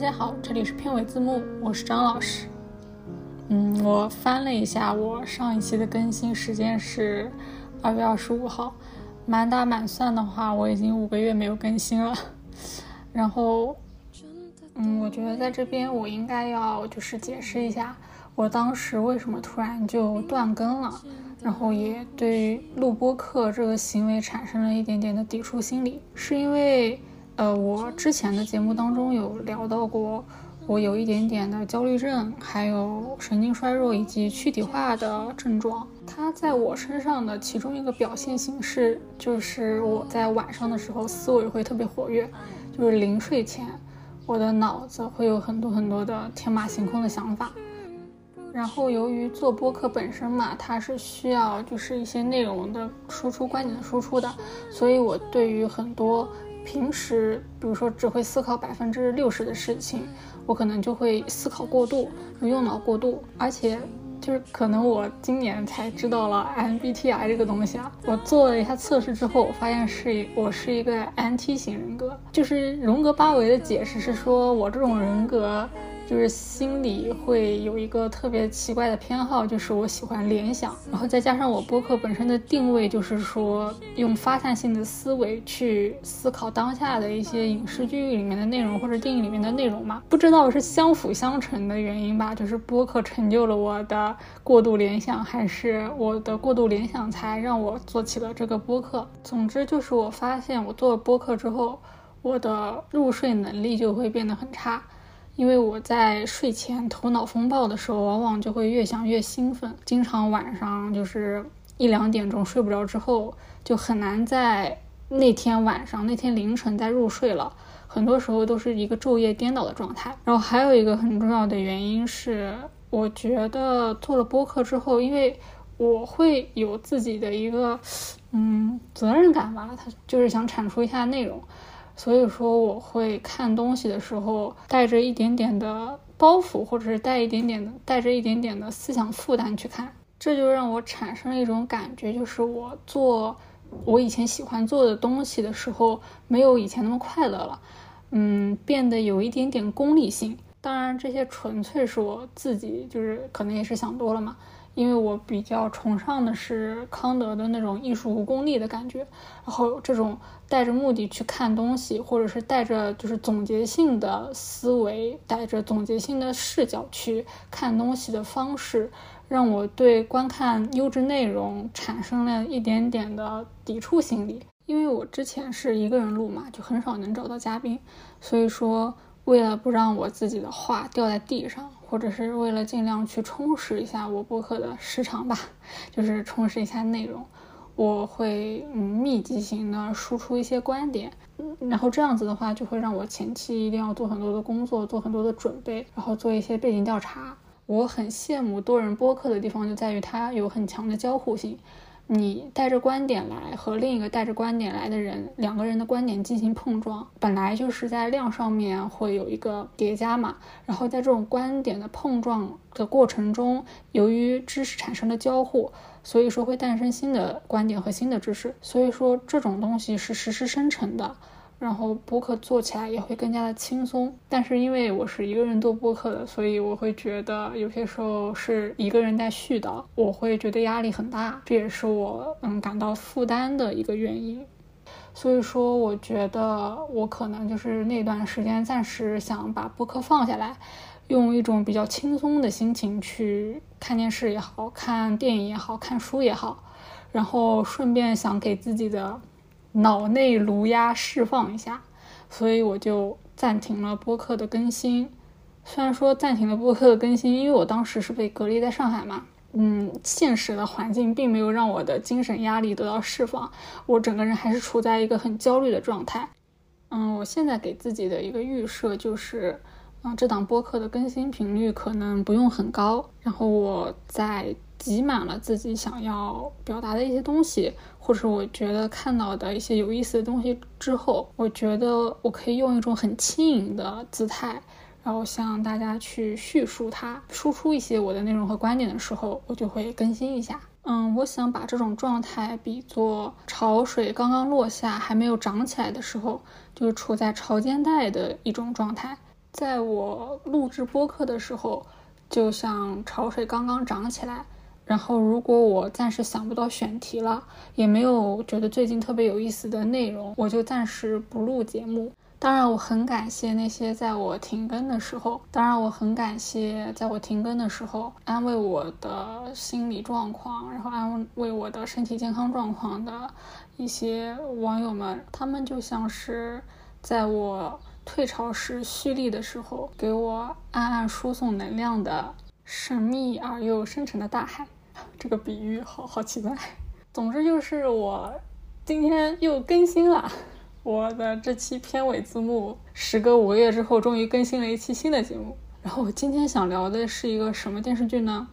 大家好，这里是片尾字幕，我是张老师。嗯，我翻了一下，我上一期的更新时间是二月二十五号，满打满算的话，我已经五个月没有更新了。然后，嗯，我觉得在这边我应该要就是解释一下，我当时为什么突然就断更了，然后也对录播课这个行为产生了一点点的抵触心理，是因为。呃，我之前的节目当中有聊到过，我有一点点的焦虑症，还有神经衰弱以及躯体化的症状。它在我身上的其中一个表现形式，就是我在晚上的时候思维会特别活跃，就是临睡前，我的脑子会有很多很多的天马行空的想法。然后由于做播客本身嘛，它是需要就是一些内容的输出、观点的输出的，所以我对于很多。平时，比如说只会思考百分之六十的事情，我可能就会思考过度，用脑过度，而且就是可能我今年才知道了 MBTI 这个东西啊。我做了一下测试之后，我发现是我是一个 NT 型人格，就是荣格八维的解释是说我这种人格。就是心里会有一个特别奇怪的偏好，就是我喜欢联想，然后再加上我播客本身的定位，就是说用发散性的思维去思考当下的一些影视剧里面的内容或者电影里面的内容嘛，不知道是相辅相成的原因吧，就是播客成就了我的过度联想，还是我的过度联想才让我做起了这个播客。总之就是我发现我做了播客之后，我的入睡能力就会变得很差。因为我在睡前头脑风暴的时候，往往就会越想越兴奋，经常晚上就是一两点钟睡不着之后，就很难在那天晚上、那天凌晨再入睡了。很多时候都是一个昼夜颠倒的状态。然后还有一个很重要的原因是，我觉得做了播客之后，因为我会有自己的一个嗯责任感吧，他就是想产出一下内容。所以说，我会看东西的时候带着一点点的包袱，或者是带一点点的带着一点点的思想负担去看，这就让我产生了一种感觉，就是我做我以前喜欢做的东西的时候，没有以前那么快乐了，嗯，变得有一点点功利性。当然，这些纯粹是我自己，就是可能也是想多了嘛。因为我比较崇尚的是康德的那种艺术无功利的感觉，然后这种带着目的去看东西，或者是带着就是总结性的思维，带着总结性的视角去看东西的方式，让我对观看优质内容产生了一点点的抵触心理。因为我之前是一个人录嘛，就很少能找到嘉宾，所以说。为了不让我自己的话掉在地上，或者是为了尽量去充实一下我播客的时长吧，就是充实一下内容，我会嗯密集型的输出一些观点，然后这样子的话就会让我前期一定要做很多的工作，做很多的准备，然后做一些背景调查。我很羡慕多人播客的地方就在于它有很强的交互性。你带着观点来和另一个带着观点来的人，两个人的观点进行碰撞，本来就是在量上面会有一个叠加嘛。然后在这种观点的碰撞的过程中，由于知识产生了交互，所以说会诞生新的观点和新的知识。所以说这种东西是实时生成的。然后播客做起来也会更加的轻松，但是因为我是一个人做播客的，所以我会觉得有些时候是一个人在絮叨，我会觉得压力很大，这也是我嗯感到负担的一个原因。所以说，我觉得我可能就是那段时间暂时想把播客放下来，用一种比较轻松的心情去看电视也好看电影也好看书也好，然后顺便想给自己的。脑内颅压释放一下，所以我就暂停了播客的更新。虽然说暂停了播客的更新，因为我当时是被隔离在上海嘛，嗯，现实的环境并没有让我的精神压力得到释放，我整个人还是处在一个很焦虑的状态。嗯，我现在给自己的一个预设就是，嗯，这档播客的更新频率可能不用很高，然后我在。挤满了自己想要表达的一些东西，或者我觉得看到的一些有意思的东西之后，我觉得我可以用一种很轻盈的姿态，然后向大家去叙述它，输出一些我的内容和观点的时候，我就会更新一下。嗯，我想把这种状态比作潮水刚刚落下还没有涨起来的时候，就是处在潮间带的一种状态。在我录制播客的时候，就像潮水刚刚涨起来。然后，如果我暂时想不到选题了，也没有觉得最近特别有意思的内容，我就暂时不录节目。当然，我很感谢那些在我停更的时候，当然我很感谢在我停更的时候安慰我的心理状况，然后安慰我的身体健康状况的一些网友们。他们就像是在我退潮时蓄力的时候，给我暗暗输送能量的神秘而又深沉的大海。这个比喻好好奇怪。总之就是我今天又更新了我的这期片尾字幕，时隔五个月之后终于更新了一期新的节目。然后我今天想聊的是一个什么电视剧呢？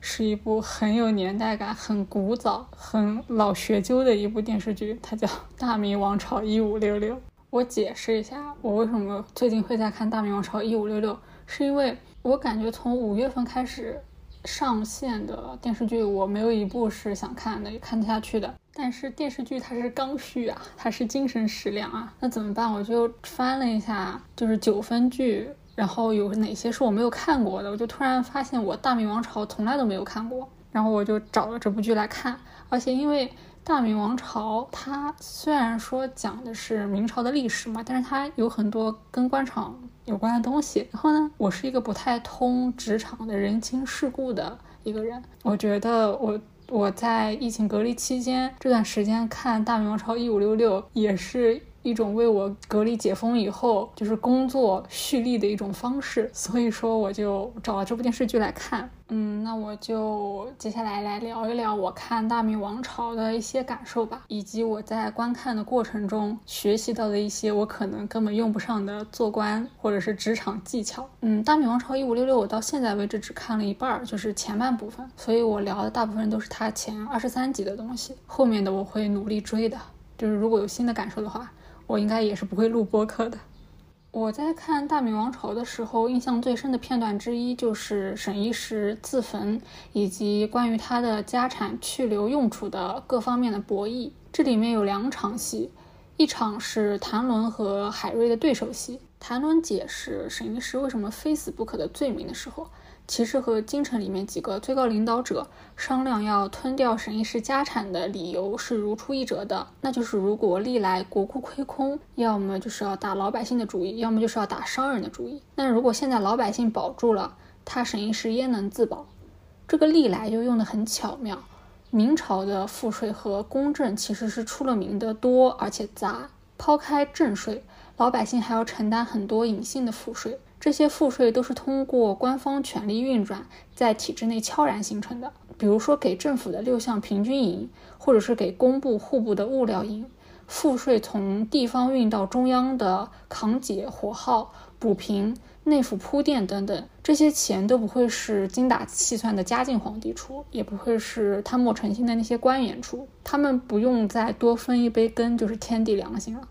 是一部很有年代感、很古早、很老学究的一部电视剧，它叫《大明王朝一五六六》。我解释一下，我为什么最近会在看《大明王朝一五六六》，是因为我感觉从五月份开始。上线的电视剧我没有一部是想看的，也看得下去的。但是电视剧它是刚需啊，它是精神食粮啊。那怎么办？我就翻了一下，就是九分剧，然后有哪些是我没有看过的。我就突然发现我《大明王朝》从来都没有看过，然后我就找了这部剧来看。而且因为大明王朝，它虽然说讲的是明朝的历史嘛，但是它有很多跟官场有关的东西。然后呢，我是一个不太通职场的人情世故的一个人。我觉得我我在疫情隔离期间这段时间看大明王朝一五六六，也是。一种为我隔离解封以后就是工作蓄力的一种方式，所以说我就找了这部电视剧来看。嗯，那我就接下来来聊一聊我看《大明王朝》的一些感受吧，以及我在观看的过程中学习到的一些我可能根本用不上的做官或者是职场技巧。嗯，《大明王朝一五六六》我到现在为止只看了一半，就是前半部分，所以我聊的大部分都是它前二十三集的东西，后面的我会努力追的。就是如果有新的感受的话。我应该也是不会录播客的。我在看《大明王朝》的时候，印象最深的片段之一就是沈一石自焚，以及关于他的家产去留用处的各方面的博弈。这里面有两场戏，一场是谭纶和海瑞的对手戏。谭纶解释沈一石为什么非死不可的罪名的时候。其实和京城里面几个最高领导者商量要吞掉沈一石家产的理由是如出一辙的，那就是如果历来国库亏空，要么就是要打老百姓的主意，要么就是要打商人的主意。那如果现在老百姓保住了，他沈一石焉能自保？这个历来就用的很巧妙。明朝的赋税和公正其实是出了名的多而且杂，抛开正税，老百姓还要承担很多隐性的赋税。这些赋税都是通过官方权力运转，在体制内悄然形成的。比如说，给政府的六项平均银，或者是给工部、户部的物料银，赋税从地方运到中央的扛解、火耗、补平、内府铺垫等等，这些钱都不会是精打细算的嘉靖皇帝出，也不会是贪墨成性的那些官员出，他们不用再多分一杯羹，就是天地良心了。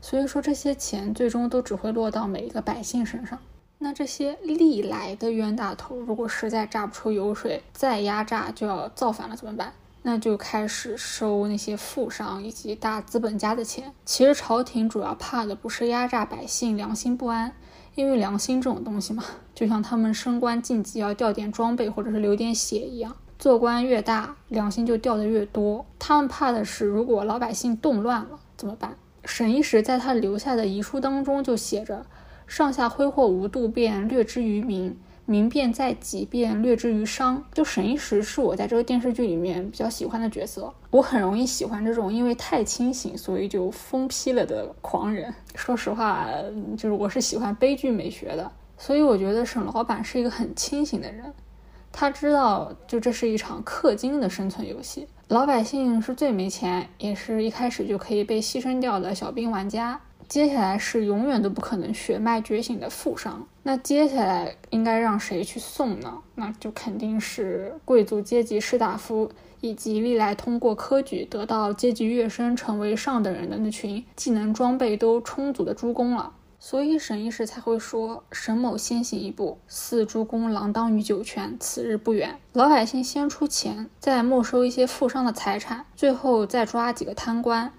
所以说，这些钱最终都只会落到每一个百姓身上。那这些历来的冤大头，如果实在榨不出油水，再压榨就要造反了，怎么办？那就开始收那些富商以及大资本家的钱。其实朝廷主要怕的不是压榨百姓良心不安，因为良心这种东西嘛，就像他们升官晋级要掉点装备或者是流点血一样，做官越大，良心就掉的越多。他们怕的是，如果老百姓动乱了怎么办？沈一石在他留下的遗书当中就写着。上下挥霍无度，便略之于民；民变在己，便略之于商。就沈一石是我在这个电视剧里面比较喜欢的角色。我很容易喜欢这种因为太清醒，所以就疯批了的狂人。说实话，就是我是喜欢悲剧美学的。所以我觉得沈老板是一个很清醒的人，他知道就这是一场氪金的生存游戏，老百姓是最没钱，也是一开始就可以被牺牲掉的小兵玩家。接下来是永远都不可能血脉觉醒的富商，那接下来应该让谁去送呢？那就肯定是贵族阶级士大夫，以及历来通过科举得到阶级跃升成为上等人的那群技能装备都充足的诸公了。所以沈一石才会说：“沈某先行一步，似诸公锒铛于九泉，此日不远。”老百姓先出钱，再没收一些富商的财产，最后再抓几个贪官。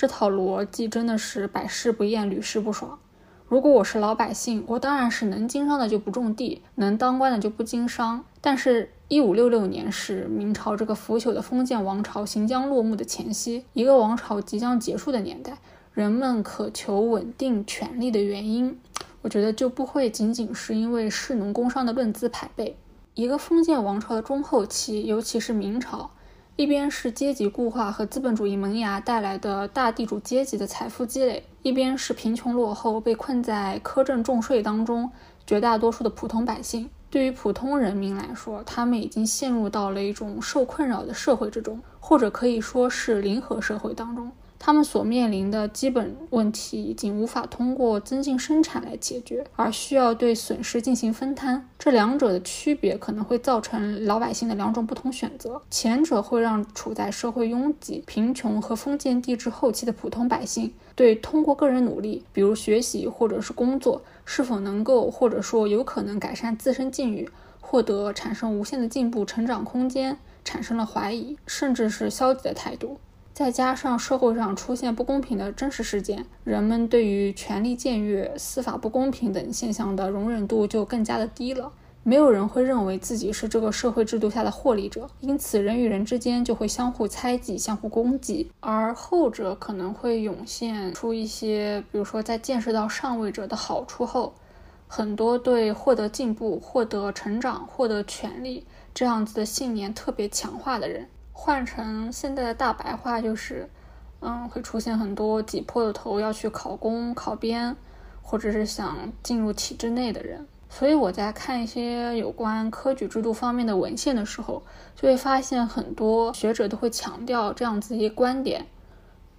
这套逻辑真的是百试不厌，屡试不爽。如果我是老百姓，我当然是能经商的就不种地，能当官的就不经商。但是，一五六六年是明朝这个腐朽的封建王朝行将落幕的前夕，一个王朝即将结束的年代，人们渴求稳定权力的原因，我觉得就不会仅仅是因为士农工商的论资排辈。一个封建王朝的中后期，尤其是明朝。一边是阶级固化和资本主义萌芽带来的大地主阶级的财富积累，一边是贫穷落后被困在苛政重税当中，绝大多数的普通百姓。对于普通人民来说，他们已经陷入到了一种受困扰的社会之中，或者可以说是零和社会当中。他们所面临的基本问题已经无法通过增进生产来解决，而需要对损失进行分摊。这两者的区别可能会造成老百姓的两种不同选择。前者会让处在社会拥挤、贫穷和封建帝制后期的普通百姓，对通过个人努力，比如学习或者是工作，是否能够或者说有可能改善自身境遇，获得产生无限的进步、成长空间，产生了怀疑，甚至是消极的态度。再加上社会上出现不公平的真实事件，人们对于权力僭越、司法不公平等现象的容忍度就更加的低了。没有人会认为自己是这个社会制度下的获利者，因此人与人之间就会相互猜忌、相互攻击。而后者可能会涌现出一些，比如说在见识到上位者的好处后，很多对获得进步、获得成长、获得权利这样子的信念特别强化的人。换成现在的大白话就是，嗯，会出现很多挤破了头要去考公、考编，或者是想进入体制内的人。所以我在看一些有关科举制度方面的文献的时候，就会发现很多学者都会强调这样子一些观点：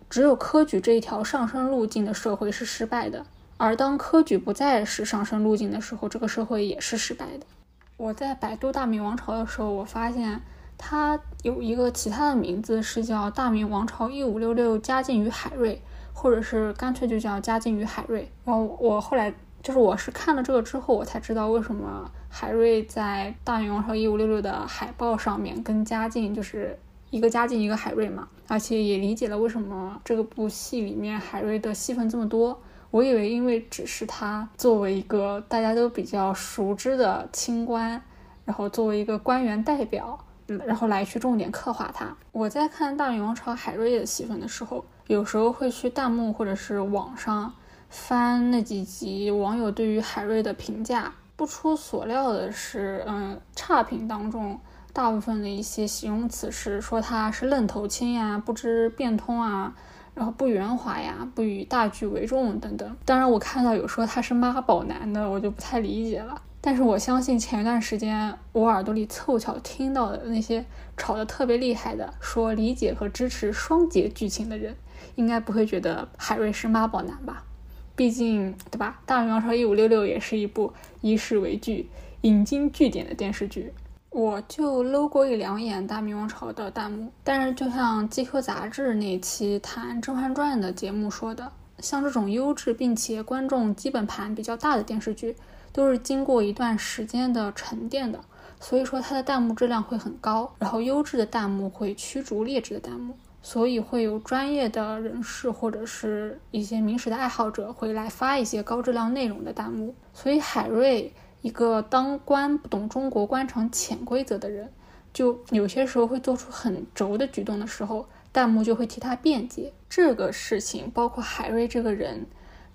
只有科举这一条上升路径的社会是失败的，而当科举不再是上升路径的时候，这个社会也是失败的。我在百度大明王朝的时候，我发现。它有一个其他的名字，是叫大明王朝一五六六嘉靖与海瑞，或者是干脆就叫嘉靖与海瑞。然后我后来就是我是看了这个之后，我才知道为什么海瑞在大明王朝一五六六的海报上面跟嘉靖就是一个嘉靖一个海瑞嘛，而且也理解了为什么这个部戏里面海瑞的戏份这么多。我以为因为只是他作为一个大家都比较熟知的清官，然后作为一个官员代表。然后来去重点刻画他。我在看《大明王朝》海瑞的戏份的时候，有时候会去弹幕或者是网上翻那几集网友对于海瑞的评价。不出所料的是，嗯，差评当中大部分的一些形容词是说他是愣头青呀，不知变通啊，然后不圆滑呀，不以大局为重等等。当然，我看到有说他是妈宝男的，我就不太理解了。但是我相信前一段时间我耳朵里凑巧听到的那些吵得特别厉害的，说理解和支持双节剧情的人，应该不会觉得海瑞是妈宝男吧？毕竟，对吧？《大明王朝一五六六》也是一部以史为剧、引经据典的电视剧。我就搂过一两眼《大明王朝》的弹幕，但是就像 GQ 杂志那期谈《甄嬛传》的节目说的，像这种优质并且观众基本盘比较大的电视剧。都是经过一段时间的沉淀的，所以说它的弹幕质量会很高，然后优质的弹幕会驱逐劣质的弹幕，所以会有专业的人士或者是一些明史的爱好者会来发一些高质量内容的弹幕。所以海瑞一个当官不懂中国官场潜规则的人，就有些时候会做出很轴的举动的时候，弹幕就会替他辩解。这个事情包括海瑞这个人。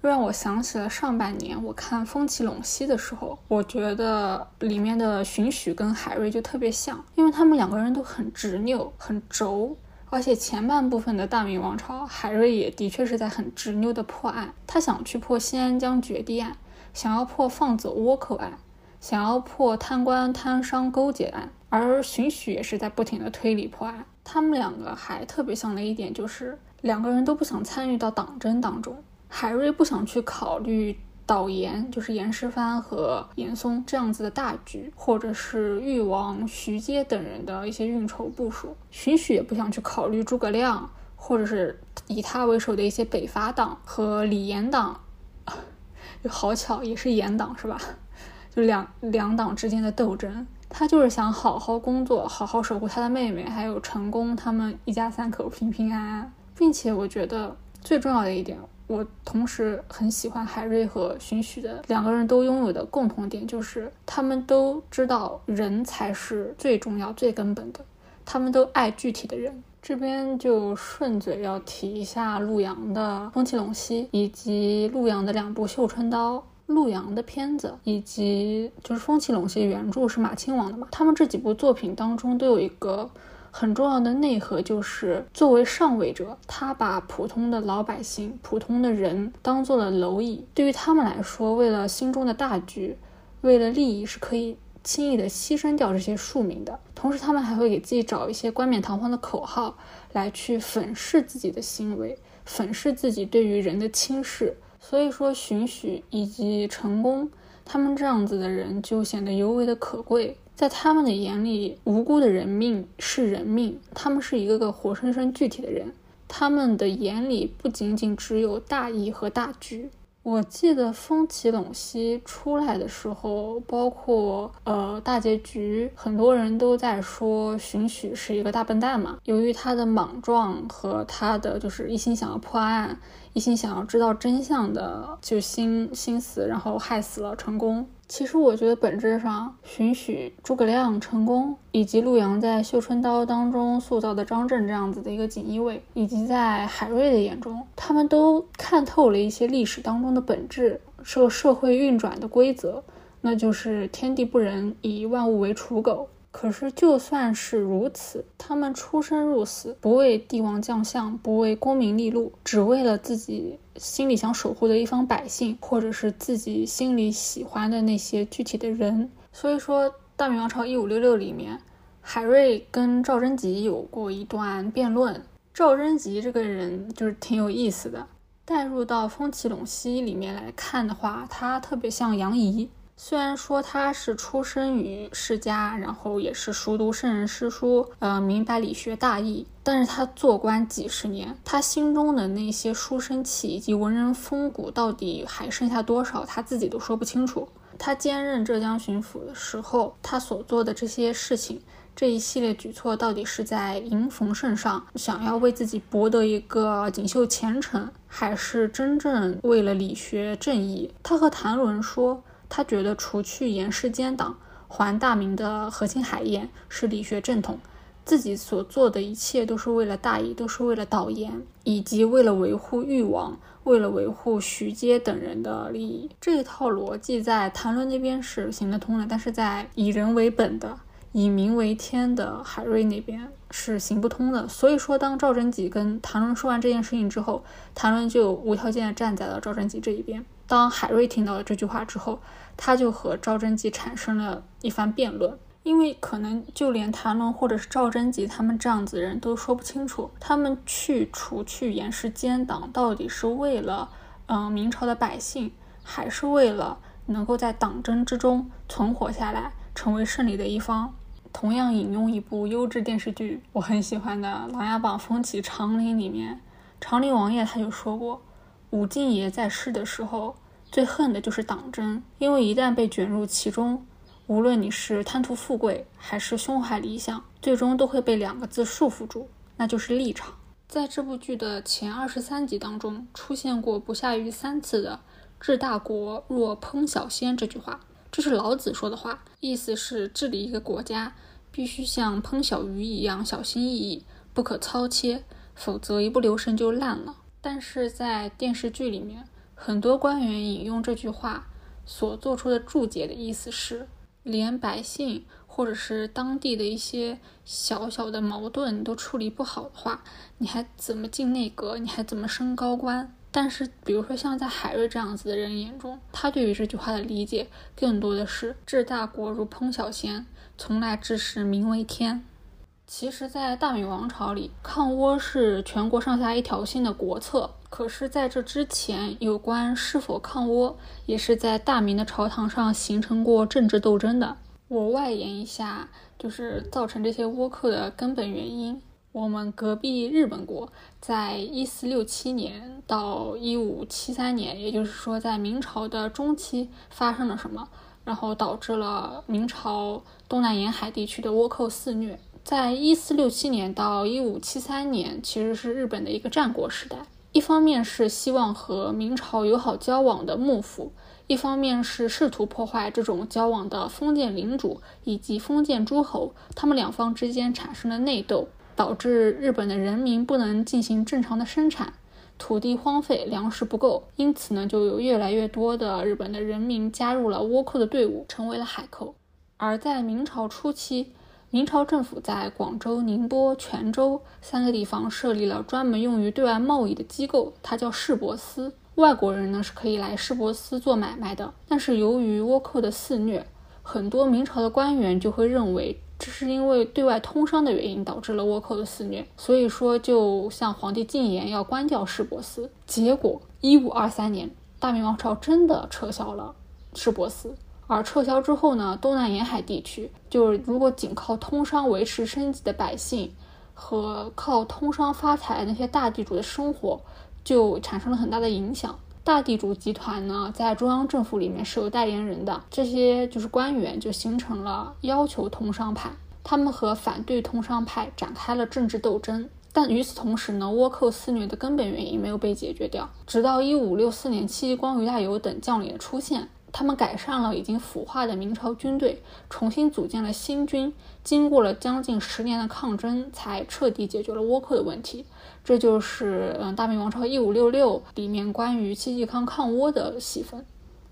又让我想起了上半年我看《风起陇西》的时候，我觉得里面的荀许跟海瑞就特别像，因为他们两个人都很执拗、很轴，而且前半部分的大明王朝，海瑞也的确是在很执拗的破案，他想去破新安江决堤案，想要破放走倭寇案，想要破贪官贪商勾结案，而荀许也是在不停的推理破案。他们两个还特别像的一点就是，两个人都不想参与到党争当中。海瑞不想去考虑导严，就是严世蕃和严嵩这样子的大局，或者是誉王徐阶等人的一些运筹部署。荀许也不想去考虑诸葛亮，或者是以他为首的一些北伐党和李严党，就好巧也是严党是吧？就两两党之间的斗争，他就是想好好工作，好好守护他的妹妹，还有成功他们一家三口平平安安，并且我觉得最重要的一点。我同时很喜欢海瑞和荀许的两个人都拥有的共同点，就是他们都知道人才是最重要、最根本的，他们都爱具体的人。这边就顺嘴要提一下陆阳的《风起陇西》，以及陆阳的两部《绣春刀》。陆阳的片子，以及就是《风起陇西》原著是马亲王的嘛，他们这几部作品当中都有一个。很重要的内核就是，作为上位者，他把普通的老百姓、普通的人当做了蝼蚁。对于他们来说，为了心中的大局，为了利益，是可以轻易的牺牲掉这些庶民的。同时，他们还会给自己找一些冠冕堂皇的口号，来去粉饰自己的行为，粉饰自己对于人的轻视。所以说，荀许以及成功，他们这样子的人就显得尤为的可贵。在他们的眼里，无辜的人命是人命，他们是一个个活生生具体的人，他们的眼里不仅仅只有大义和大局。我记得《风起陇西》出来的时候，包括呃大结局，很多人都在说荀许是一个大笨蛋嘛，由于他的莽撞和他的就是一心想要破案，一心想要知道真相的就心心思，然后害死了成功。其实我觉得本质上，荀许、诸葛亮、成功，以及陆阳在《绣春刀》当中塑造的张震这样子的一个锦衣卫，以及在海瑞的眼中，他们都看透了一些历史当中的本质，社社会运转的规则，那就是天地不仁，以万物为刍狗。可是，就算是如此，他们出生入死，不为帝王将相，不为功名利禄，只为了自己心里想守护的一方百姓，或者是自己心里喜欢的那些具体的人。所以说，《大明王朝一五六六》里面，海瑞跟赵贞吉有过一段辩论。赵贞吉这个人就是挺有意思的，带入到《风起陇西》里面来看的话，他特别像杨仪。虽然说他是出生于世家，然后也是熟读圣人诗书，呃，明白理学大义，但是他做官几十年，他心中的那些书生气以及文人风骨到底还剩下多少，他自己都说不清楚。他兼任浙江巡抚的时候，他所做的这些事情，这一系列举措，到底是在迎逢圣上，想要为自己博得一个锦绣前程，还是真正为了理学正义？他和谭纶说。他觉得除去严氏奸党，还大明的和亲海晏是理学正统，自己所做的一切都是为了大义，都是为了导言，以及为了维护誉王，为了维护徐阶等人的利益。这一套逻辑在谭纶那边是行得通的，但是在以人为本的、以民为天的海瑞那边是行不通的。所以说，当赵贞吉跟谭纶说完这件事情之后，谭纶就无条件站在了赵贞吉这一边。当海瑞听到了这句话之后，他就和赵贞吉产生了一番辩论。因为可能就连谭纶或者是赵贞吉他们这样子的人都说不清楚，他们去除去严氏奸党，到底是为了嗯明朝的百姓，还是为了能够在党争之中存活下来，成为胜利的一方？同样引用一部优质电视剧，我很喜欢的《琅琊榜风起长林》里面，长林王爷他就说过。武敬爷在世的时候，最恨的就是党争，因为一旦被卷入其中，无论你是贪图富贵，还是胸怀理想，最终都会被两个字束缚住，那就是立场。在这部剧的前二十三集当中，出现过不下于三次的“治大国若烹小鲜”这句话，这是老子说的话，意思是治理一个国家必须像烹小鱼一样小心翼翼，不可操切，否则一不留神就烂了。但是在电视剧里面，很多官员引用这句话所做出的注解的意思是，连百姓或者是当地的一些小小的矛盾都处理不好的话，你还怎么进内阁？你还怎么升高官？但是，比如说像在海瑞这样子的人眼中，他对于这句话的理解更多的是治大国如烹小鲜，从来治世民为天。其实，在大明王朝里，抗倭是全国上下一条心的国策。可是，在这之前，有关是否抗倭，也是在大明的朝堂上形成过政治斗争的。我外延一下，就是造成这些倭寇的根本原因。我们隔壁日本国，在一四六七年到一五七三年，也就是说，在明朝的中期发生了什么，然后导致了明朝东南沿海地区的倭寇肆虐。在一四六七年到一五七三年，其实是日本的一个战国时代。一方面是希望和明朝友好交往的幕府，一方面是试图破坏这种交往的封建领主以及封建诸侯，他们两方之间产生了内斗，导致日本的人民不能进行正常的生产，土地荒废，粮食不够，因此呢，就有越来越多的日本的人民加入了倭寇的队伍，成为了海寇。而在明朝初期，明朝政府在广州、宁波、泉州三个地方设立了专门用于对外贸易的机构，它叫市舶司。外国人呢是可以来市舶司做买卖的。但是由于倭寇的肆虐，很多明朝的官员就会认为这是因为对外通商的原因导致了倭寇的肆虐，所以说就向皇帝进言要关掉市舶司。结果，一五二三年，大明王朝真的撤销了市舶司。而撤销之后呢，东南沿海地区就是如果仅靠通商维持生计的百姓，和靠通商发财那些大地主的生活就产生了很大的影响。大地主集团呢，在中央政府里面是有代言人的，这些就是官员就形成了要求通商派，他们和反对通商派展开了政治斗争。但与此同时呢，倭寇肆虐的根本原因没有被解决掉，直到一五六四年，戚继光、于大猷等将领的出现。他们改善了已经腐化的明朝军队，重新组建了新军。经过了将近十年的抗争，才彻底解决了倭寇的问题。这就是嗯，《大明王朝一五六六》里面关于戚继康抗倭的戏份。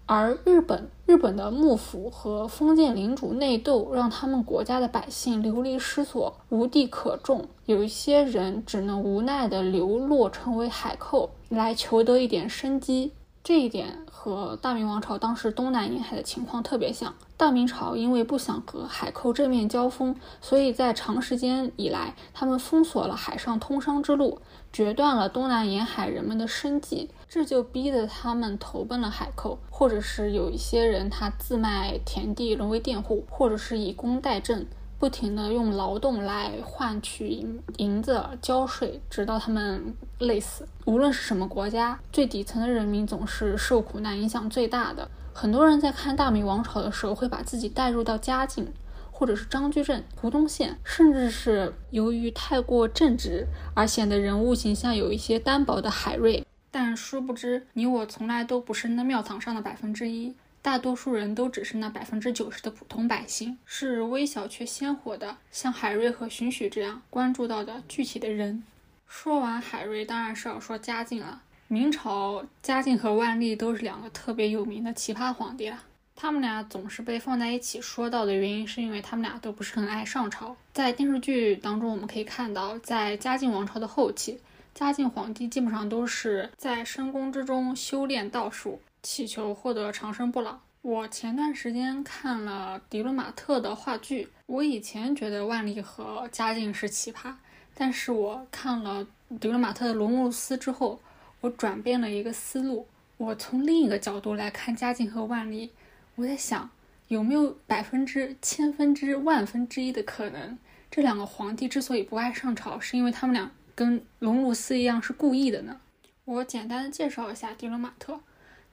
而日本，日本的幕府和封建领主内斗，让他们国家的百姓流离失所，无地可种。有一些人只能无奈地流落，成为海寇，来求得一点生机。这一点和大明王朝当时东南沿海的情况特别像。大明朝因为不想和海寇正面交锋，所以在长时间以来，他们封锁了海上通商之路，决断了东南沿海人们的生计，这就逼得他们投奔了海寇，或者是有一些人他自卖田地沦为佃户，或者是以工代赈。不停地用劳动来换取银银子交税，直到他们累死。无论是什么国家，最底层的人民总是受苦难影响最大的。很多人在看大明王朝的时候，会把自己带入到嘉靖，或者是张居正、胡宗宪，甚至是由于太过正直而显得人物形象有一些单薄的海瑞。但殊不知，你我从来都不是那庙堂上的百分之一。大多数人都只是那百分之九十的普通百姓，是微小却鲜活的，像海瑞和荀许这样关注到的具体的人。说完海瑞，当然是要说嘉靖了。明朝嘉靖和万历都是两个特别有名的奇葩皇帝了。他们俩总是被放在一起说到的原因，是因为他们俩都不是很爱上朝。在电视剧当中，我们可以看到，在嘉靖王朝的后期，嘉靖皇帝基本上都是在深宫之中修炼道术。祈求获得长生不老。我前段时间看了迪伦马特的话剧。我以前觉得万历和嘉靖是奇葩，但是我看了迪伦马特的罗慕斯之后，我转变了一个思路。我从另一个角度来看嘉靖和万历，我在想，有没有百分之千分之万分之一的可能，这两个皇帝之所以不爱上朝，是因为他们俩跟罗慕斯一样是故意的呢？我简单的介绍一下迪伦马特。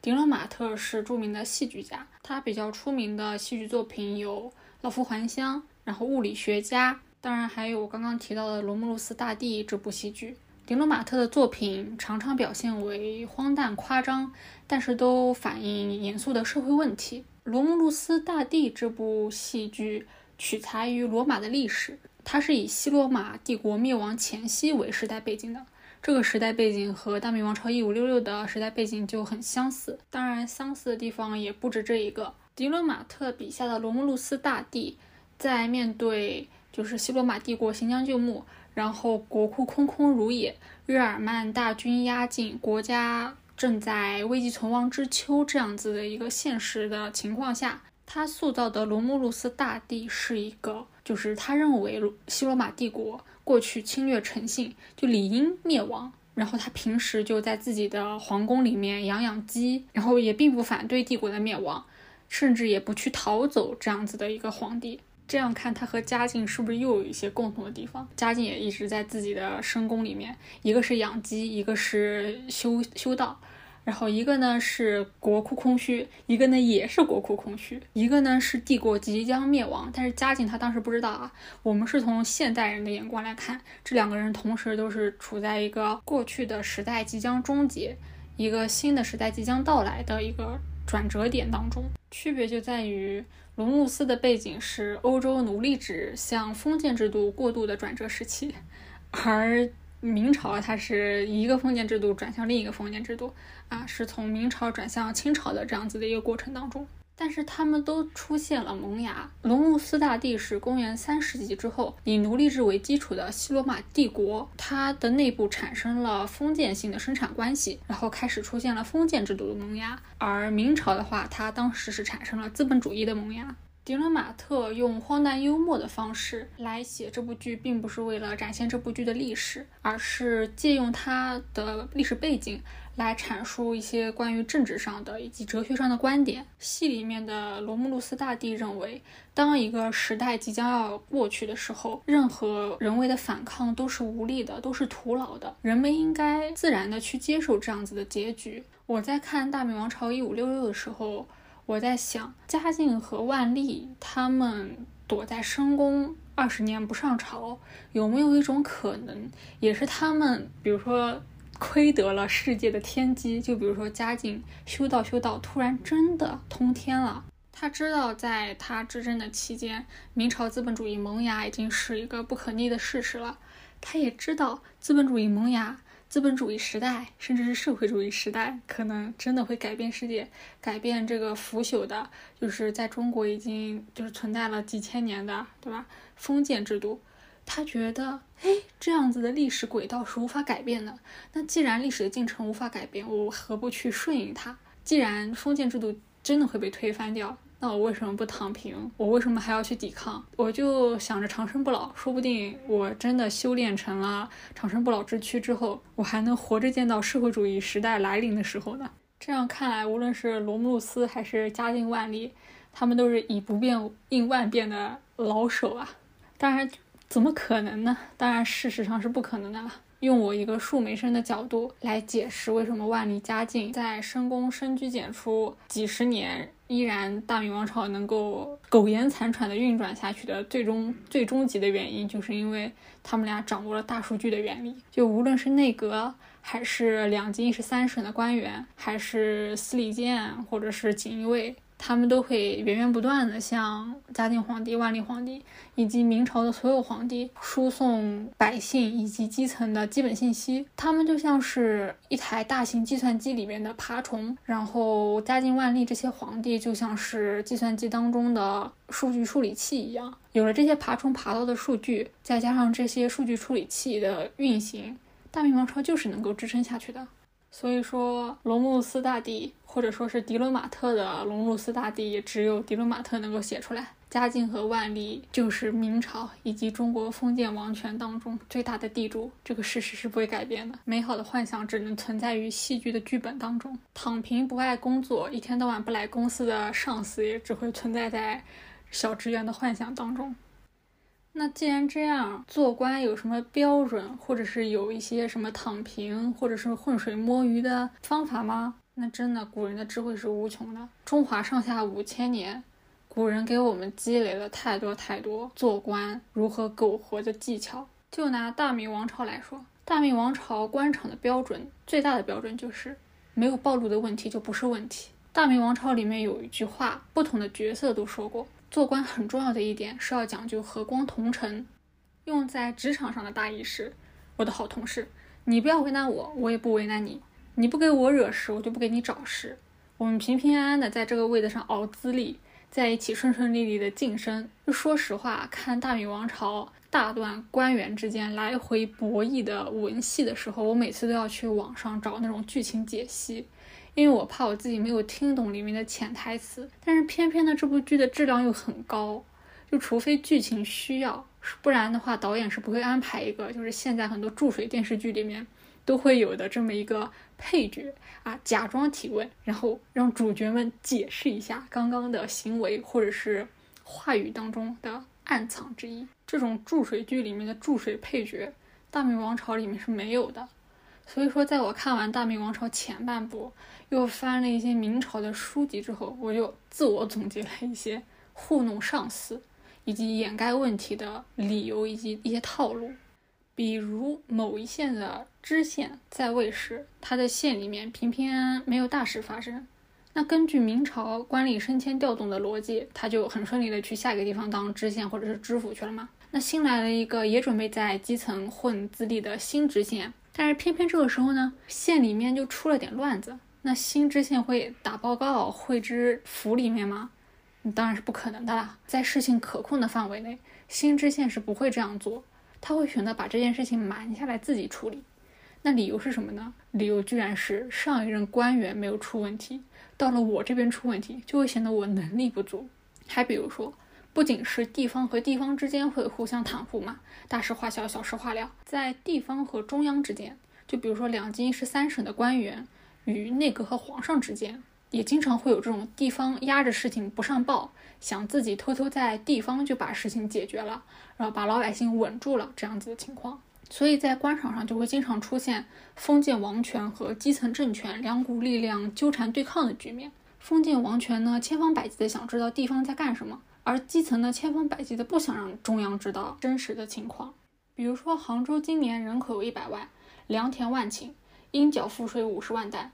迪伦马特是著名的戏剧家，他比较出名的戏剧作品有《老夫还乡》，然后《物理学家》，当然还有我刚刚提到的《罗慕路斯大帝》这部戏剧。迪伦马特的作品常常表现为荒诞夸张，但是都反映严肃的社会问题。《罗慕路斯大帝》这部戏剧取材于罗马的历史，它是以西罗马帝国灭亡前夕为时代背景的。这个时代背景和大明王朝一五六六的时代背景就很相似，当然相似的地方也不止这一个。迪伦马特笔下的罗慕路斯大帝，在面对就是西罗马帝国行将就木，然后国库空空如也，日耳曼大军压境，国家正在危急存亡之秋这样子的一个现实的情况下，他塑造的罗慕路斯大帝是一个，就是他认为西罗马帝国。过去侵略诚信，就理应灭亡。然后他平时就在自己的皇宫里面养养鸡，然后也并不反对帝国的灭亡，甚至也不去逃走这样子的一个皇帝。这样看，他和嘉靖是不是又有一些共同的地方？嘉靖也一直在自己的深宫里面，一个是养鸡，一个是修修道。然后一个呢是国库空虚，一个呢也是国库空虚，一个呢是帝国即将灭亡，但是嘉靖他当时不知道啊。我们是从现代人的眼光来看，这两个人同时都是处在一个过去的时代即将终结，一个新的时代即将到来的一个转折点当中。区别就在于隆慕斯的背景是欧洲奴隶制向封建制度过渡的转折时期，而。明朝它是一个封建制度转向另一个封建制度，啊，是从明朝转向清朝的这样子的一个过程当中。但是他们都出现了萌芽。隆慕斯大帝是公元三世纪之后，以奴隶制为基础的西罗马帝国，它的内部产生了封建性的生产关系，然后开始出现了封建制度的萌芽。而明朝的话，它当时是产生了资本主义的萌芽。迪伦马特用荒诞幽默的方式来写这部剧，并不是为了展现这部剧的历史，而是借用它的历史背景来阐述一些关于政治上的以及哲学上的观点。戏里面的罗慕路斯大帝认为，当一个时代即将要过去的时候，任何人为的反抗都是无力的，都是徒劳的，人们应该自然的去接受这样子的结局。我在看《大明王朝一五六六》的时候。我在想，嘉靖和万历他们躲在深宫二十年不上朝，有没有一种可能，也是他们，比如说亏得了世界的天机？就比如说嘉靖修道修道，突然真的通天了。他知道，在他执政的期间，明朝资本主义萌芽已经是一个不可逆的事实了。他也知道资本主义萌芽。资本主义时代，甚至是社会主义时代，可能真的会改变世界，改变这个腐朽的，就是在中国已经就是存在了几千年的，对吧？封建制度，他觉得，哎，这样子的历史轨道是无法改变的。那既然历史的进程无法改变，我何不去顺应它？既然封建制度真的会被推翻掉。那我为什么不躺平？我为什么还要去抵抗？我就想着长生不老，说不定我真的修炼成了长生不老之躯之后，我还能活着见到社会主义时代来临的时候呢。这样看来，无论是罗姆鲁斯还是嘉靖、万历，他们都是以不变应万变的老手啊。当然，怎么可能呢？当然，事实上是不可能的了。用我一个树梅生的角度来解释，为什么万历、嘉靖在深宫深居简出几十年，依然大明王朝能够苟延残喘的运转下去的最终最终极的原因，就是因为他们俩掌握了大数据的原理。就无论是内阁，还是两京一十三省的官员，还是司礼监，或者是锦衣卫。他们都会源源不断的向嘉靖皇帝、万历皇帝以及明朝的所有皇帝输送百姓以及基层的基本信息。他们就像是一台大型计算机里面的爬虫，然后嘉靖、万历这些皇帝就像是计算机当中的数据处理器一样。有了这些爬虫爬到的数据，再加上这些数据处理器的运行，大明王朝就是能够支撑下去的。所以说，隆慕斯大帝，或者说是迪伦马特的龙鲁斯大帝，只有迪伦马特能够写出来。嘉靖和万历就是明朝以及中国封建王权当中最大的地主，这个事实是不会改变的。美好的幻想只能存在于戏剧的剧本当中。躺平不爱工作，一天到晚不来公司的上司，也只会存在在小职员的幻想当中。那既然这样，做官有什么标准，或者是有一些什么躺平，或者是浑水摸鱼的方法吗？那真的，古人的智慧是无穷的。中华上下五千年，古人给我们积累了太多太多做官如何苟活的技巧。就拿大明王朝来说，大明王朝官场的标准，最大的标准就是没有暴露的问题就不是问题。大明王朝里面有一句话，不同的角色都说过。做官很重要的一点是要讲究和光同尘，用在职场上的大意是：我的好同事，你不要为难我，我也不为难你。你不给我惹事，我就不给你找事。我们平平安安的在这个位子上熬资历，在一起顺顺利利的晋升。就说实话，看大明王朝大段官员之间来回博弈的文戏的时候，我每次都要去网上找那种剧情解析。因为我怕我自己没有听懂里面的潜台词，但是偏偏呢，这部剧的质量又很高，就除非剧情需要，不然的话，导演是不会安排一个就是现在很多注水电视剧里面都会有的这么一个配角啊，假装提问，然后让主角们解释一下刚刚的行为或者是话语当中的暗藏之意。这种注水剧里面的注水配角，《大明王朝》里面是没有的。所以说，在我看完《大明王朝》前半部，又翻了一些明朝的书籍之后，我就自我总结了一些糊弄上司以及掩盖问题的理由以及一些套路。比如某一县的知县在位时，他的县里面偏偏没有大事发生，那根据明朝官吏升迁调动的逻辑，他就很顺利的去下一个地方当知县或者是知府去了嘛。那新来了一个也准备在基层混资历的新知县。但是偏偏这个时候呢，县里面就出了点乱子。那新知县会打报告汇知府里面吗？当然是不可能的啦。在事情可控的范围内，新知县是不会这样做，他会选择把这件事情瞒下来自己处理。那理由是什么呢？理由居然是上一任官员没有出问题，到了我这边出问题，就会显得我能力不足。还比如说。不仅是地方和地方之间会互相袒护嘛，大事化小，小事化了。在地方和中央之间，就比如说两京十三省的官员与内阁和皇上之间，也经常会有这种地方压着事情不上报，想自己偷偷在地方就把事情解决了，然后把老百姓稳住了这样子的情况。所以在官场上就会经常出现封建王权和基层政权两股力量纠缠对抗的局面。封建王权呢，千方百计的想知道地方在干什么。而基层呢，千方百计的不想让中央知道真实的情况。比如说，杭州今年人口有一百万，良田万顷，应缴赋税五十万担。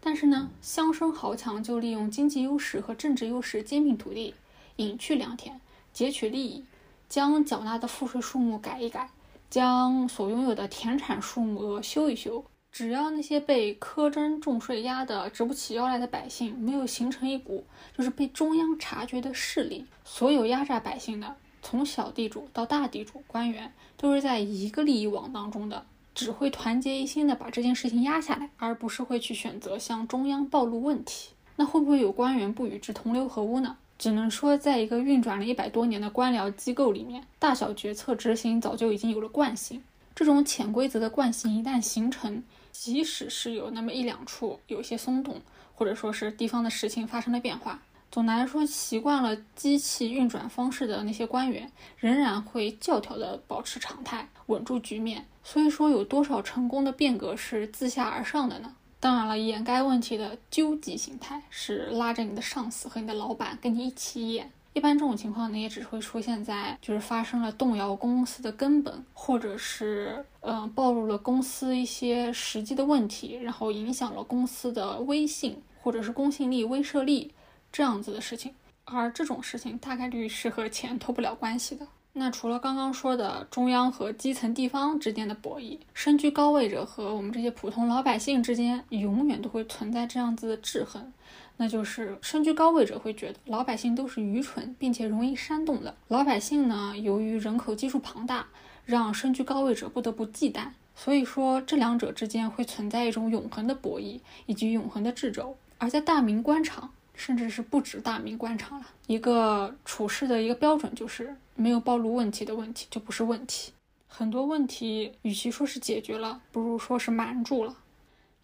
但是呢，乡绅豪强就利用经济优势和政治优势兼并土地，隐去良田，截取利益，将缴纳的赋税数目改一改，将所拥有的田产数目额修一修。只要那些被苛征重税压得直不起腰来的百姓没有形成一股就是被中央察觉的势力，所有压榨百姓的，从小地主到大地主、官员，都是在一个利益网当中的，只会团结一心的把这件事情压下来，而不是会去选择向中央暴露问题。那会不会有官员不与之同流合污呢？只能说，在一个运转了一百多年的官僚机构里面，大小决策执行早就已经有了惯性。这种潜规则的惯性一旦形成，即使是有那么一两处有些松动，或者说是地方的事情发生了变化，总的来说，习惯了机器运转方式的那些官员，仍然会教条的保持常态，稳住局面。所以说，有多少成功的变革是自下而上的呢？当然了，掩盖问题的究极形态是拉着你的上司和你的老板跟你一起演。一般这种情况呢，也只会出现在就是发生了动摇公司的根本，或者是嗯暴露了公司一些实际的问题，然后影响了公司的威信或者是公信力、威慑力这样子的事情。而这种事情大概率是和钱脱不了关系的。那除了刚刚说的中央和基层地方之间的博弈，身居高位者和我们这些普通老百姓之间，永远都会存在这样子的制衡。那就是身居高位者会觉得老百姓都是愚蠢并且容易煽动的，老百姓呢，由于人口基数庞大，让身居高位者不得不忌惮。所以说，这两者之间会存在一种永恒的博弈以及永恒的掣肘。而在大明官场，甚至是不止大明官场了，一个处事的一个标准就是没有暴露问题的问题就不是问题。很多问题与其说是解决了，不如说是瞒住了。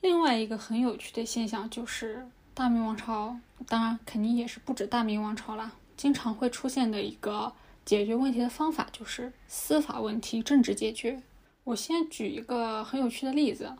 另外一个很有趣的现象就是。大明王朝，当然肯定也是不止大明王朝啦。经常会出现的一个解决问题的方法就是司法问题政治解决。我先举一个很有趣的例子，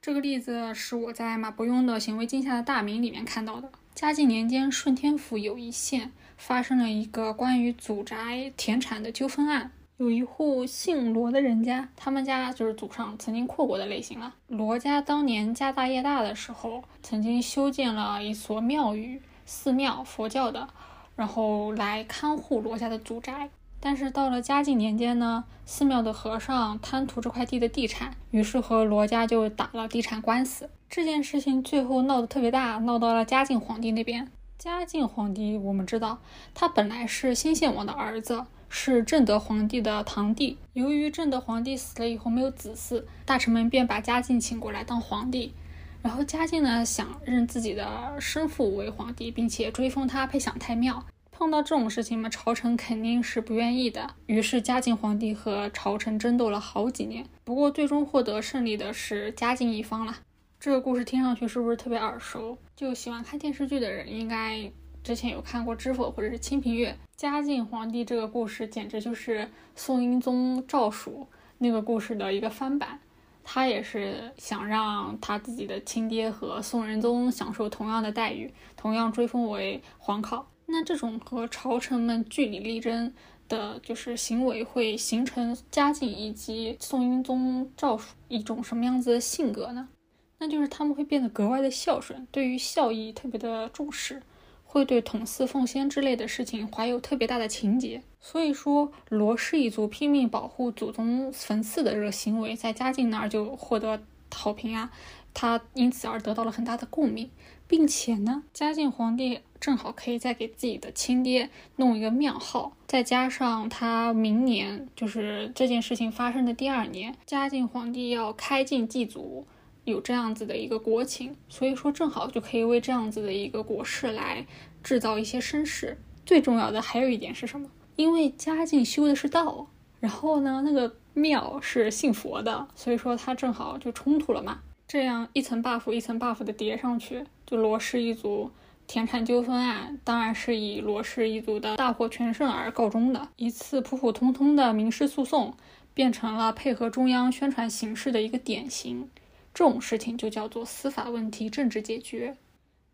这个例子是我在马伯庸的《行为镜下的大明》里面看到的。嘉靖年间，顺天府有一县发生了一个关于祖宅田产的纠纷案。有一户姓罗的人家，他们家就是祖上曾经扩过的类型了。罗家当年家大业大的时候，曾经修建了一所庙宇、寺庙、佛教的，然后来看护罗家的祖宅。但是到了嘉靖年间呢，寺庙的和尚贪图这块地的地产，于是和罗家就打了地产官司。这件事情最后闹得特别大，闹到了嘉靖皇帝那边。嘉靖皇帝，我们知道，他本来是新献王的儿子。是正德皇帝的堂弟。由于正德皇帝死了以后没有子嗣，大臣们便把嘉靖请过来当皇帝。然后嘉靖呢想认自己的生父为皇帝，并且追封他配享太庙。碰到这种事情嘛，朝臣肯定是不愿意的。于是嘉靖皇帝和朝臣争斗了好几年。不过最终获得胜利的是嘉靖一方了。这个故事听上去是不是特别耳熟？就喜欢看电视剧的人应该。之前有看过《知否》或者是《清平乐》，嘉靖皇帝这个故事简直就是宋英宗赵曙那个故事的一个翻版。他也是想让他自己的亲爹和宋仁宗享受同样的待遇，同样追封为皇考。那这种和朝臣们据理力争的，就是行为，会形成嘉靖以及宋英宗赵曙一种什么样子的性格呢？那就是他们会变得格外的孝顺，对于孝义特别的重视，会对统祀奉先之类的事情怀有特别大的情结。所以说，罗氏一族拼命保护祖宗坟祀的这个行为，在嘉靖那儿就获得好评啊，他因此而得到了很大的共鸣，并且呢，嘉靖皇帝正好可以再给自己的亲爹弄一个庙号，再加上他明年就是这件事情发生的第二年，嘉靖皇帝要开晋祭祖。有这样子的一个国情，所以说正好就可以为这样子的一个国事来制造一些声势。最重要的还有一点是什么？因为嘉靖修的是道，然后呢，那个庙是信佛的，所以说他正好就冲突了嘛。这样一层 buff 一层 buff 的叠上去，就罗氏一族田产纠纷案，当然是以罗氏一族的大获全胜而告终的。一次普普通通的民事诉讼，变成了配合中央宣传形势的一个典型。这种事情就叫做司法问题政治解决。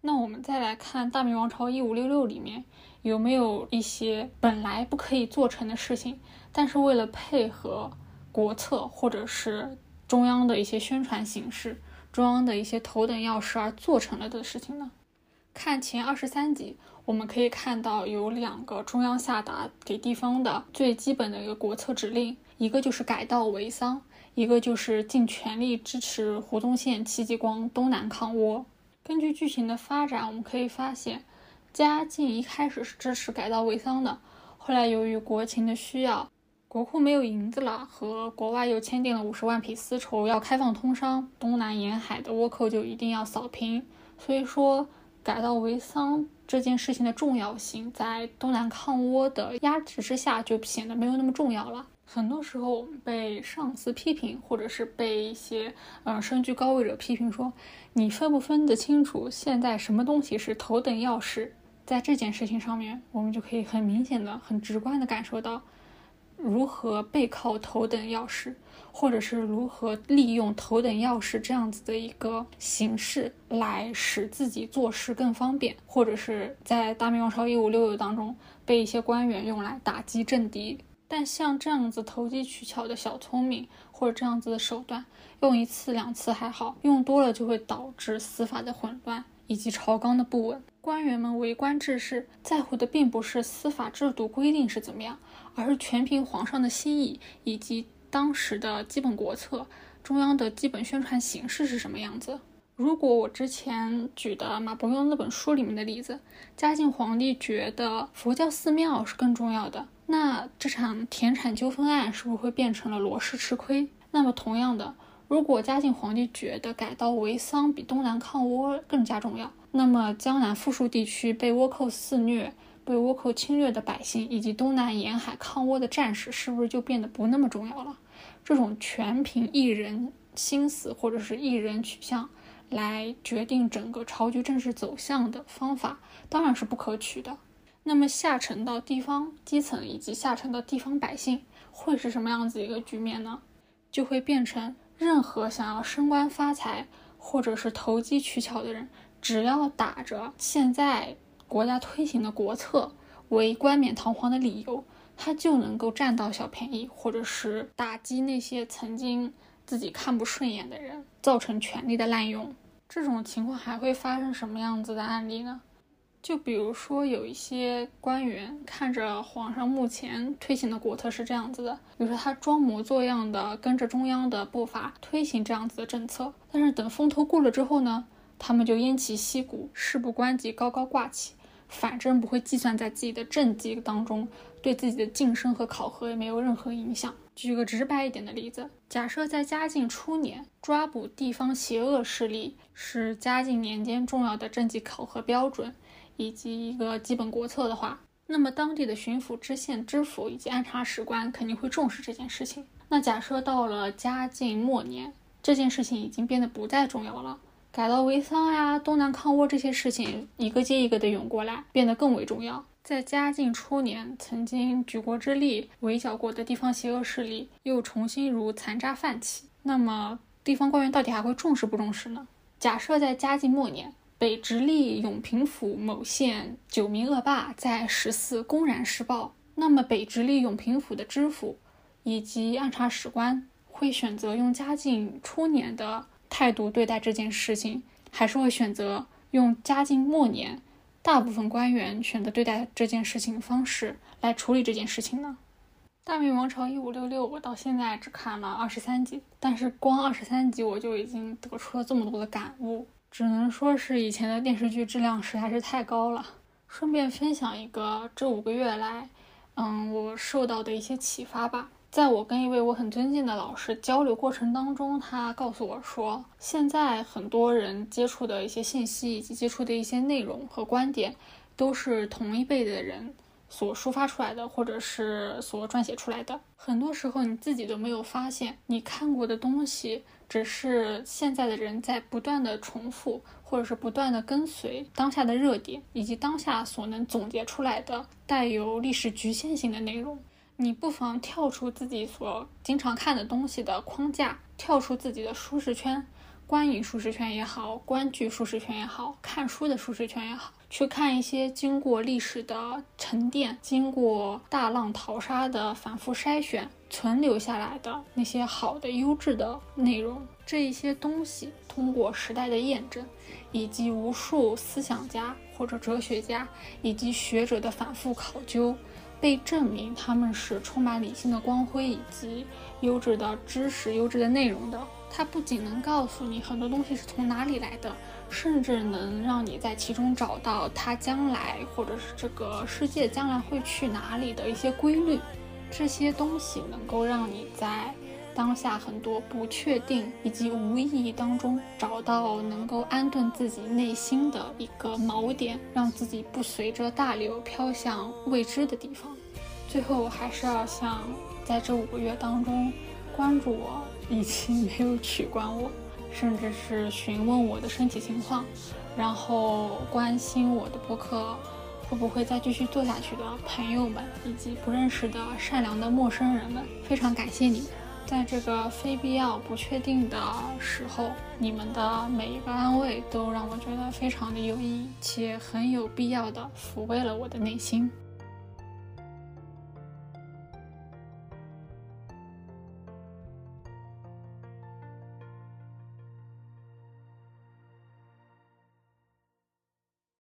那我们再来看《大明王朝一五六六》里面有没有一些本来不可以做成的事情，但是为了配合国策或者是中央的一些宣传形式、中央的一些头等要事而做成了的事情呢？看前二十三集，我们可以看到有两个中央下达给地方的最基本的一个国策指令，一个就是改稻为桑。一个就是尽全力支持胡宗宪、戚继光东南抗倭。根据剧情的发展，我们可以发现，嘉靖一开始是支持改稻为桑的，后来由于国情的需要，国库没有银子了，和国外又签订了五十万匹丝绸，要开放通商，东南沿海的倭寇就一定要扫平。所以说，改道为桑这件事情的重要性，在东南抗倭的压制之下，就显得没有那么重要了。很多时候我们被上司批评，或者是被一些呃身居高位者批评说，你分不分得清楚现在什么东西是头等要事？在这件事情上面，我们就可以很明显的、很直观的感受到，如何背靠头等要事，或者是如何利用头等要事这样子的一个形式来使自己做事更方便，或者是在大明王朝一五六六当中被一些官员用来打击政敌。但像这样子投机取巧的小聪明，或者这样子的手段，用一次两次还好，用多了就会导致司法的混乱以及朝纲的不稳。官员们为官治事，在乎的并不是司法制度规定是怎么样，而是全凭皇上的心意以及当时的基本国策、中央的基本宣传形式是什么样子。如果我之前举的马伯庸那本书里面的例子，嘉靖皇帝觉得佛教寺庙是更重要的。那这场田产纠纷案是不是会变成了罗氏吃亏？那么同样的，如果嘉靖皇帝觉得改刀为桑比东南抗倭更加重要，那么江南富庶地区被倭寇肆虐、被倭寇侵略的百姓，以及东南沿海抗倭的战士，是不是就变得不那么重要了？这种全凭一人心思或者是一人取向来决定整个朝局政治走向的方法，当然是不可取的。那么下沉到地方基层以及下沉到地方百姓会是什么样子一个局面呢？就会变成任何想要升官发财或者是投机取巧的人，只要打着现在国家推行的国策为冠冕堂皇的理由，他就能够占到小便宜，或者是打击那些曾经自己看不顺眼的人，造成权力的滥用。这种情况还会发生什么样子的案例呢？就比如说，有一些官员看着皇上目前推行的国策是这样子的，比如说他装模作样的跟着中央的步伐推行这样子的政策，但是等风头过了之后呢，他们就偃旗息鼓，事不关己高高挂起，反正不会计算在自己的政绩当中，对自己的晋升和考核也没有任何影响。举个直白一点的例子，假设在嘉靖初年抓捕地方邪恶势力是嘉靖年间重要的政绩考核标准。以及一个基本国策的话，那么当地的巡抚、知县、知府以及按察使官肯定会重视这件事情。那假设到了嘉靖末年，这件事情已经变得不再重要了，改道为桑呀、东南抗倭这些事情一个接一个的涌过来，变得更为重要。在嘉靖初年，曾经举国之力围剿过的地方邪恶势力又重新如残渣泛起，那么。地方官员到底还会重视不重视呢？假设在嘉靖末年，北直隶永平府某县九名恶霸在十四公然施暴，那么北直隶永平府的知府以及按察使官会选择用嘉靖初年的态度对待这件事情，还是会选择用嘉靖末年大部分官员选择对待这件事情的方式来处理这件事情呢？大明王朝一五六六，我到现在只看了二十三集，但是光二十三集我就已经得出了这么多的感悟，只能说是以前的电视剧质量实在是太高了。顺便分享一个这五个月来，嗯，我受到的一些启发吧。在我跟一位我很尊敬的老师交流过程当中，他告诉我说，现在很多人接触的一些信息以及接触的一些内容和观点，都是同一辈的人。所抒发出来的，或者是所撰写出来的，很多时候你自己都没有发现，你看过的东西，只是现在的人在不断的重复，或者是不断的跟随当下的热点，以及当下所能总结出来的带有历史局限性的内容。你不妨跳出自己所经常看的东西的框架，跳出自己的舒适圈。观影舒适圈也好，观剧舒适圈也好，看书的舒适圈也好，去看一些经过历史的沉淀、经过大浪淘沙的反复筛选、存留下来的那些好的、优质的内容。这一些东西通过时代的验证，以及无数思想家或者哲学家以及学者的反复考究，被证明他们是充满理性的光辉以及优质的知识、优质的内容的。它不仅能告诉你很多东西是从哪里来的，甚至能让你在其中找到它将来或者是这个世界将来会去哪里的一些规律。这些东西能够让你在当下很多不确定以及无意义当中找到能够安顿自己内心的一个锚点，让自己不随着大流飘向未知的地方。最后，还是要向在这五个月当中关注我。以及没有取关我，甚至是询问我的身体情况，然后关心我的播客会不会再继续做下去的朋友们，以及不认识的善良的陌生人们，非常感谢你们，在这个非必要、不确定的时候，你们的每一个安慰都让我觉得非常的有意义，且很有必要的抚慰了我的内心。